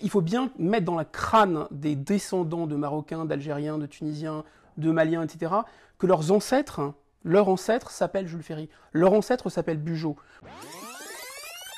Il faut bien mettre dans la crâne des descendants de Marocains, d'Algériens, de Tunisiens, de Maliens, etc., que leurs ancêtres, leur ancêtre s'appelle Jules Ferry, leur ancêtre s'appelle Bugeaud.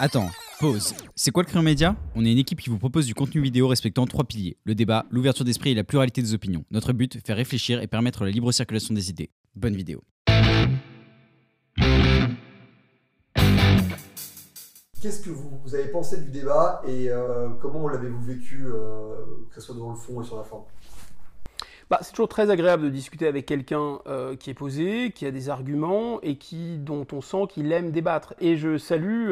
Attends, pause. C'est quoi le Crayon Média? On est une équipe qui vous propose du contenu vidéo respectant trois piliers le débat, l'ouverture d'esprit et la pluralité des opinions. Notre but, faire réfléchir et permettre la libre circulation des idées. Bonne vidéo. Qu'est-ce que vous, avez pensé du débat et euh, comment l'avez-vous vécu, euh, que ce soit dans le fond et sur la forme? Bah, c'est toujours très agréable de discuter avec quelqu'un euh, qui est posé, qui a des arguments et qui, dont on sent qu'il aime débattre. Et je salue,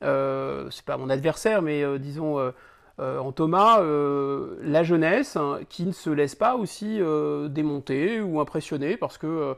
c'est pas mon adversaire, mais disons en Thomas, la jeunesse hein, qui ne se laisse pas aussi démonter ou impressionner parce que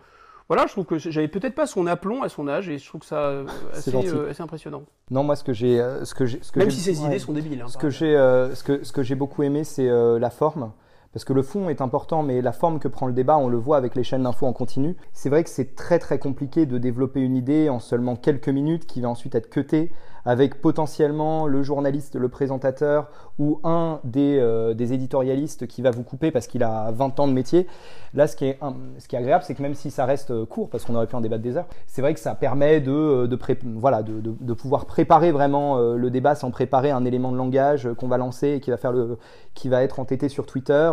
voilà, je trouve que j'avais peut-être pas son aplomb à son âge et je trouve que ça assez, assez, impressionnant. Non, moi ce que j'ai, ce que j'ai, même si ses idées sont débiles. Hein, ce, que j'ai, ce que ce que j'ai beaucoup aimé, c'est la forme. Parce que le fond est important, mais la forme que prend le débat, on le voit avec les chaînes d'infos en continu. C'est vrai que c'est très très compliqué de développer une idée en seulement quelques minutes qui va ensuite être cutée avec potentiellement le journaliste, le présentateur ou un des, euh, des éditorialistes qui va vous couper parce qu'il a 20 ans de métier. Là, ce qui est, ce qui est agréable, c'est que même si ça reste court, parce qu'on aurait pu en débattre des heures, c'est vrai que ça permet de, de, voilà, de, de, de pouvoir préparer vraiment euh, le débat sans préparer un élément de langage qu'on va lancer et qui va, faire le, qui va être entêté sur Twitter.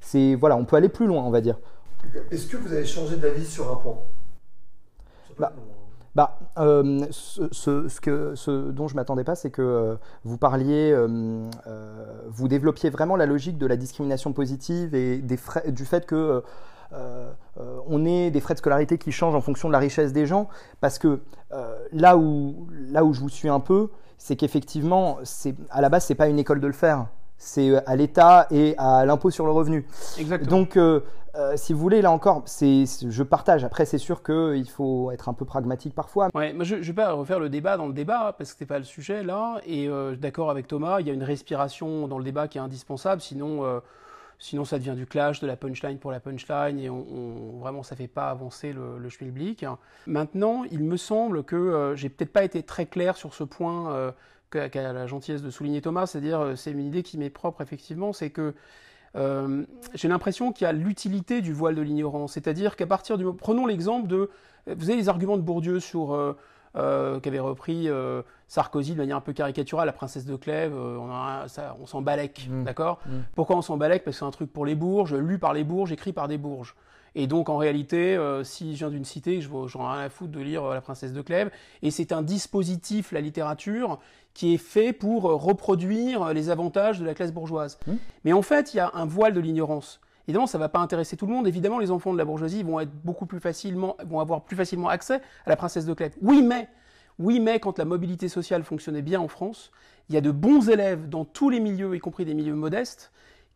C'est, voilà, on peut aller plus loin, on va dire. Est-ce que vous avez changé d'avis sur un point? Bah, bah, euh, ce, dont je m'attendais pas, c'est que euh, vous parliez, euh, vous développiez vraiment la logique de la discrimination positive et du fait que on ait des frais de scolarité qui changent en fonction de la richesse des gens, parce que là où là où je vous suis un peu, c'est qu'effectivement, à la base, c'est pas une école de le faire c'est à l'État et à l'impôt sur le revenu. Exactement. Donc, euh, euh, si vous voulez, là encore, c'est, je partage. Après, c'est sûr qu'il faut être un peu pragmatique parfois. Ouais, moi je ne vais pas refaire le débat dans le débat parce que c'est pas le sujet là. Et euh, d'accord avec Thomas, il y a une respiration dans le débat qui est indispensable. Sinon, euh, sinon ça devient du clash, de la punchline pour la punchline et on, on vraiment ça fait pas avancer le, le schmilblick. Maintenant, il me semble que euh, j'ai peut-être pas été très clair sur ce point euh, qu'a qu la gentillesse de souligner Thomas, c'est-à-dire euh, c'est une idée qui m'est propre effectivement, c'est que euh, j'ai l'impression qu'il y a l'utilité du voile de l'ignorance, c'est-à-dire qu'à partir du prenons l'exemple de vous avez les arguments de Bourdieu sur euh, euh, qu'avait repris euh, Sarkozy de manière un peu caricaturale, la princesse de Clèves, euh, on, a, ça, on s'en balèque, mmh. d'accord? Mmh. Pourquoi on s'en balèque? Parce que c'est un truc pour les bourges, lu par les bourges, écrit par des bourges. Et donc, en réalité, euh, si je viens d'une cité, j'en ai rien à foutre de lire euh, La Princesse de Clèves. Et c'est un dispositif, la littérature, qui est fait pour euh, reproduire les avantages de la classe bourgeoise. Mmh. Mais en fait, il y a un voile de l'ignorance. Évidemment, ça ne va pas intéresser tout le monde. Évidemment, les enfants de la bourgeoisie vont être beaucoup plus facilement, vont avoir plus facilement accès à la princesse de Clèves. Oui, mais, oui, mais quand la mobilité sociale fonctionnait bien en France, il y a de bons élèves dans tous les milieux, y compris des milieux modestes,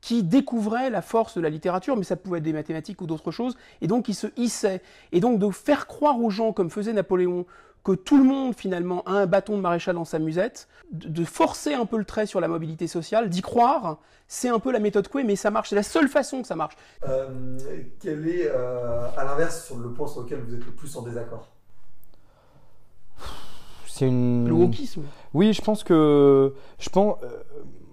qui découvraient la force de la littérature, mais ça pouvait être des mathématiques ou d'autres choses, et donc qui se hissaient. Et donc de faire croire aux gens, comme faisait Napoléon, que tout le monde finalement a un bâton de maréchal dans sa musette, de forcer un peu le trait sur la mobilité sociale, d'y croire, c'est un peu la méthode Coué, mais ça marche, c'est la seule façon que ça marche. Euh, quel est, euh, à l'inverse, sur le point sur lequel vous êtes le plus en désaccord? C'est une... Le wokisme. Oui, je pense que... Je pense... Euh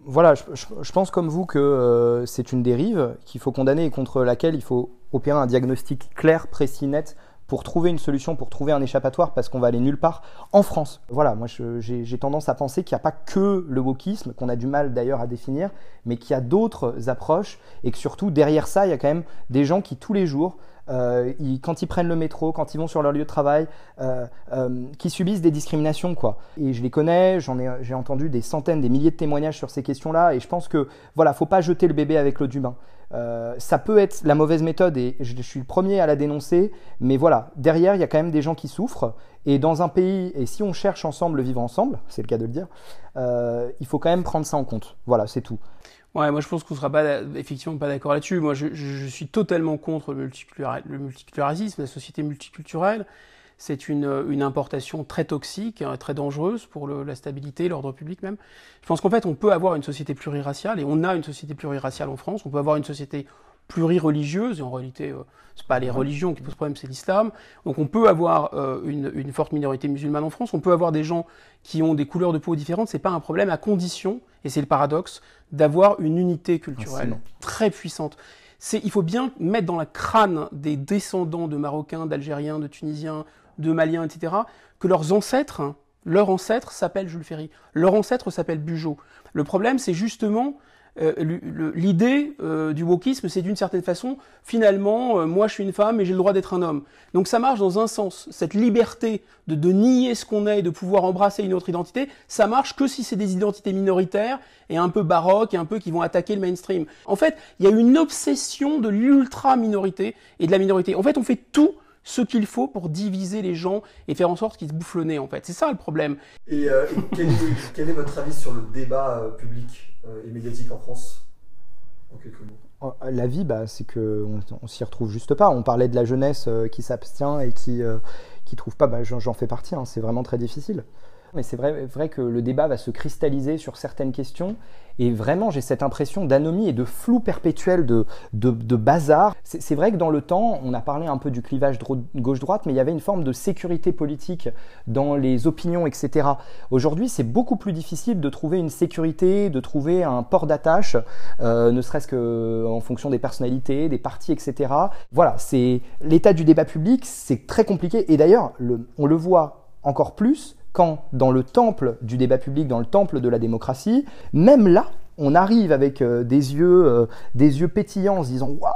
voilà, je, pense comme vous que euh, c'est une dérive qu'il faut condamner et contre laquelle il faut opérer un diagnostic clair, précis, net pour trouver une solution, pour trouver un échappatoire, parce qu'on va aller nulle part en France. Voilà, moi j'ai tendance à penser qu'il n'y a pas que le wokisme, qu'on a du mal d'ailleurs à définir, mais qu'il y a d'autres approches, et que surtout derrière ça, il y a quand même des gens qui tous les jours euh, ils, quand ils prennent le métro, quand ils vont sur leur lieu de travail, euh, euh, qui subissent des discriminations, quoi. Et je les connais, j'en ai, j'ai entendu des centaines, des milliers de témoignages sur ces questions-là, et je pense que voilà, faut pas jeter le bébé avec l'eau du bain. Euh, ça peut être la mauvaise méthode et je, je, suis le premier à la dénoncer, mais voilà, derrière, il y a quand même des gens qui souffrent. Et dans un pays, et si on cherche ensemble le vivre ensemble, c'est le cas de le dire, euh, il faut quand même prendre ça en compte. Voilà, c'est tout. Ouais, moi je pense qu'on sera pas effectivement pas d'accord là-dessus. Moi, je, je, je, suis totalement contre le, le multiculturalisme, la société multiculturelle. C'est une, une, importation très toxique, très dangereuse pour le, la stabilité, l'ordre public même. Je pense qu'en fait, on peut avoir une société pluriraciale, et on a une société pluriraciale en France. On peut avoir une société plurireligieuse, et en réalité, euh, c'est pas les religions qui posent problème, c'est l'islam. Donc on peut avoir euh, une, une, forte minorité musulmane en France, on peut avoir des gens qui ont des couleurs de peau différentes, c'est pas un problème, à condition, et c'est le paradoxe, d'avoir une unité culturelle très puissante. C'est, il faut bien mettre dans la crâne des descendants de Marocains, d'Algériens, de Tunisiens, de Maliens, etc., que leurs ancêtres, leur ancêtre s'appelle Jules Ferry, leur ancêtre s'appelle Bugeaud. Le problème, c'est justement euh, l'idée euh, du wokisme, c'est d'une certaine façon, finalement, euh, moi je suis une femme et j'ai le droit d'être un homme. Donc ça marche dans un sens. Cette liberté de, de nier ce qu'on est et de pouvoir embrasser une autre identité, ça marche que si c'est des identités minoritaires et un peu baroques et un peu qui vont attaquer le mainstream. En fait, il y a une obsession de l'ultra-minorité et de la minorité. En fait, on fait tout ce qu'il faut pour diviser les gens et faire en sorte qu'ils se bouffent le nez, en fait. C'est ça le problème. Et, euh, et quel, est, quel est votre avis sur le débat euh, public euh, et médiatique en France? En quelques mots. La vie, bah, c'est que on, on s'y retrouve juste pas. On parlait de la jeunesse euh, qui s'abstient et qui euh, qui trouve pas. Bah, j'en j'en fais partie. hein. C'est vraiment très difficile. Mais c'est vrai, vrai que le débat va se cristalliser sur certaines questions. Et vraiment, j'ai cette impression d'anomie et de flou perpétuel, de, bazar. C'est vrai que dans le temps, on a parlé un peu du clivage dro- gauche-droite, mais il y avait une forme de sécurité politique dans les opinions, etc. Aujourd'hui, c'est beaucoup plus difficile de trouver une sécurité, de trouver un port d'attache, euh, ne serait-ce que en fonction des personnalités, des partis, etc. Voilà, c'est l'état du débat public, c'est très compliqué. Et d'ailleurs, le- on le voit encore plus quand dans le temple du débat public, dans le temple de la démocratie, même là, on arrive avec euh, des yeux, euh, des yeux pétillants, en se disant waouh,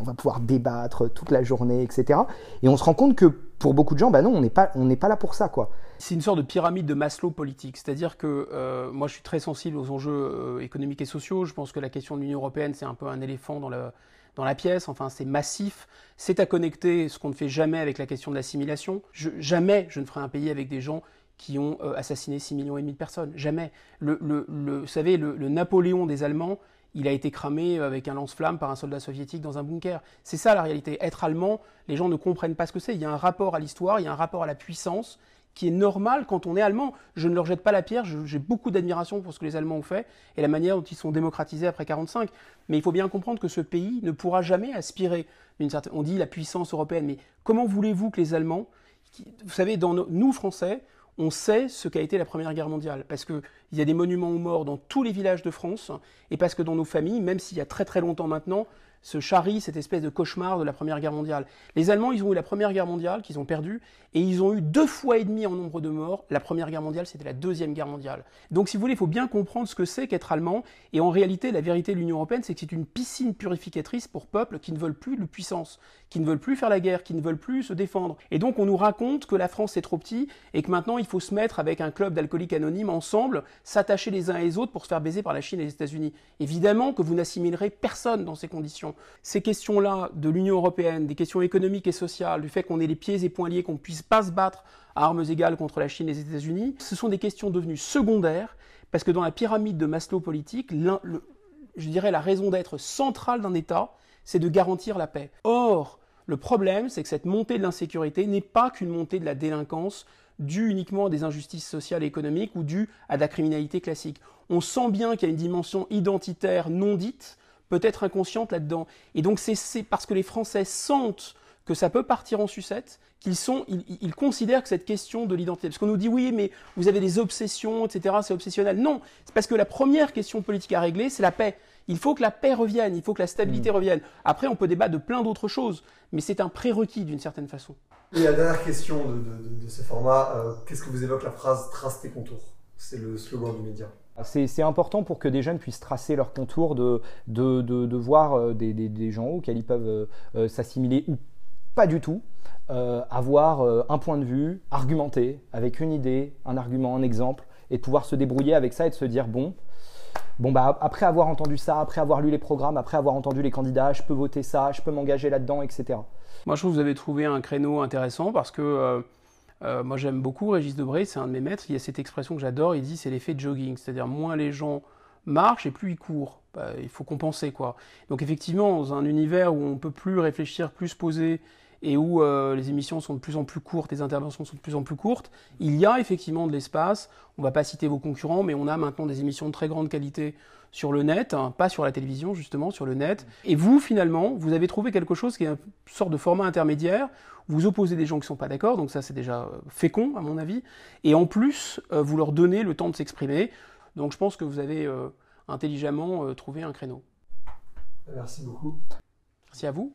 on va pouvoir débattre toute la journée, etc. Et on se rend compte que pour beaucoup de gens, bah non, on n'est pas, pas là pour ça, quoi. C'est une sorte de pyramide de Maslow politique. C'est-à-dire que euh, moi, je suis très sensible aux enjeux économiques et sociaux. Je pense que la question de l'Union européenne, c'est un peu un éléphant dans, le, dans la pièce. Enfin, c'est massif. C'est à connecter, ce qu'on ne fait jamais avec la question de l'assimilation. Jamais je ne ferai un pays avec des gens qui ont euh, assassiné 6 millions et demi de personnes. Jamais. Vous savez, le, Napoléon des Allemands, il a été cramé avec un lance-flamme par un soldat soviétique dans un bunker. C'est ça la réalité. Être allemand, les gens ne comprennent pas ce que c'est. Il y a un rapport à l'histoire, il y a un rapport à la puissance qui est normal quand on est allemand. Je ne leur jette pas la pierre, j'ai beaucoup d'admiration pour ce que les Allemands ont fait et la manière dont ils sont démocratisés après 45. Mais il faut bien comprendre que ce pays ne pourra jamais aspirer d'une certaine. On dit la puissance européenne, mais comment voulez-vous que les Allemands, vous savez, dans nous Français, on sait ce qu'a été la Première Guerre mondiale, parce qu'il y a des monuments aux morts dans tous les villages de France, et parce que dans nos familles, même s'il y a très très longtemps maintenant, se charrie cette espèce de cauchemar de la Première Guerre mondiale. Les Allemands, ils ont eu la Première Guerre mondiale, qu'ils ont perdue, et ils ont eu deux fois et demi en nombre de morts. La Première Guerre mondiale, c'était la Deuxième Guerre mondiale. Donc, si vous voulez, il faut bien comprendre ce que c'est qu'être allemand, et en réalité, la vérité de l'Union européenne, c'est que c'est une piscine purificatrice pour peuples qui ne veulent plus de puissance, qui ne veulent plus faire la guerre, qui ne veulent plus se défendre. Et donc, on nous raconte que la France est trop petit, et que maintenant, il faut se mettre avec un club d'alcooliques anonymes ensemble, s'attacher les uns et les autres pour se faire baiser par la Chine et les États-Unis. Évidemment que vous n'assimilerez personne dans ces conditions. Ces questions-là de l'Union européenne, des questions économiques et sociales, du fait qu'on ait les pieds et poings liés, qu'on ne puisse pas se battre à armes égales contre la Chine et les États-Unis, ce sont des questions devenues secondaires, parce que dans la pyramide de Maslow politique, je dirais la raison d'être centrale d'un État, c'est de garantir la paix. Or, le problème, c'est que cette montée de l'insécurité n'est pas qu'une montée de la délinquance due uniquement à des injustices sociales et économiques ou due à de la criminalité classique. On sent bien qu'il y a une dimension identitaire non dite, peut-être inconsciente là-dedans. Et donc c'est- parce que les Français sentent que ça peut partir en sucette qu'ils sont, ils, considèrent que cette question de l'identité, parce qu'on nous dit oui, mais vous avez des obsessions, etc., c'est obsessionnel. Non, c'est parce que la première question politique à régler, c'est la paix. Il faut que la paix revienne, il faut que la stabilité revienne. Après, on peut débattre de plein d'autres choses, mais c'est un prérequis d'une certaine façon. Et la dernière question de, de- de- de ce format, euh, qu'est-ce que vous évoque la phrase trace tes contours C'est le slogan du média. C'est important pour que des jeunes puissent tracer leur contour, de, voir euh, des, gens auxquels ils peuvent euh, euh, s'assimiler ou pas du tout, avoir un point de vue, argumenter avec une idée, un argument, un exemple, et de pouvoir se débrouiller avec ça et de se dire bon, bon bah après avoir entendu ça, après avoir lu les programmes, après avoir entendu les candidats, je peux voter ça, je peux m'engager là-dedans, etc. Moi, je trouve que vous avez trouvé un créneau intéressant parce que euh, moi, j'aime beaucoup Régis Debray, c'est un de mes maîtres. Il y a cette expression que j'adore, il dit c'est l'effet jogging, c'est-à-dire moins les gens marchent et plus ils courent. Bah, il faut compenser, quoi. Donc, effectivement, dans un univers où on peut plus réfléchir, plus se poser et où euh, les émissions sont de plus en plus courtes, les interventions sont de plus en plus courtes, il y a effectivement de l'espace. On ne va pas citer vos concurrents, mais on a maintenant des émissions de très grande qualité sur le net, hein, pas sur la télévision justement, sur le net. Et vous, finalement, vous avez trouvé quelque chose qui est une sorte de format intermédiaire. Vous opposez des gens qui ne sont pas d'accord, donc ça c'est déjà euh, fécond à mon avis. Et en plus, euh, vous leur donnez le temps de s'exprimer. Donc je pense que vous avez euh, intelligemment trouvé un créneau. Merci beaucoup. Merci à vous.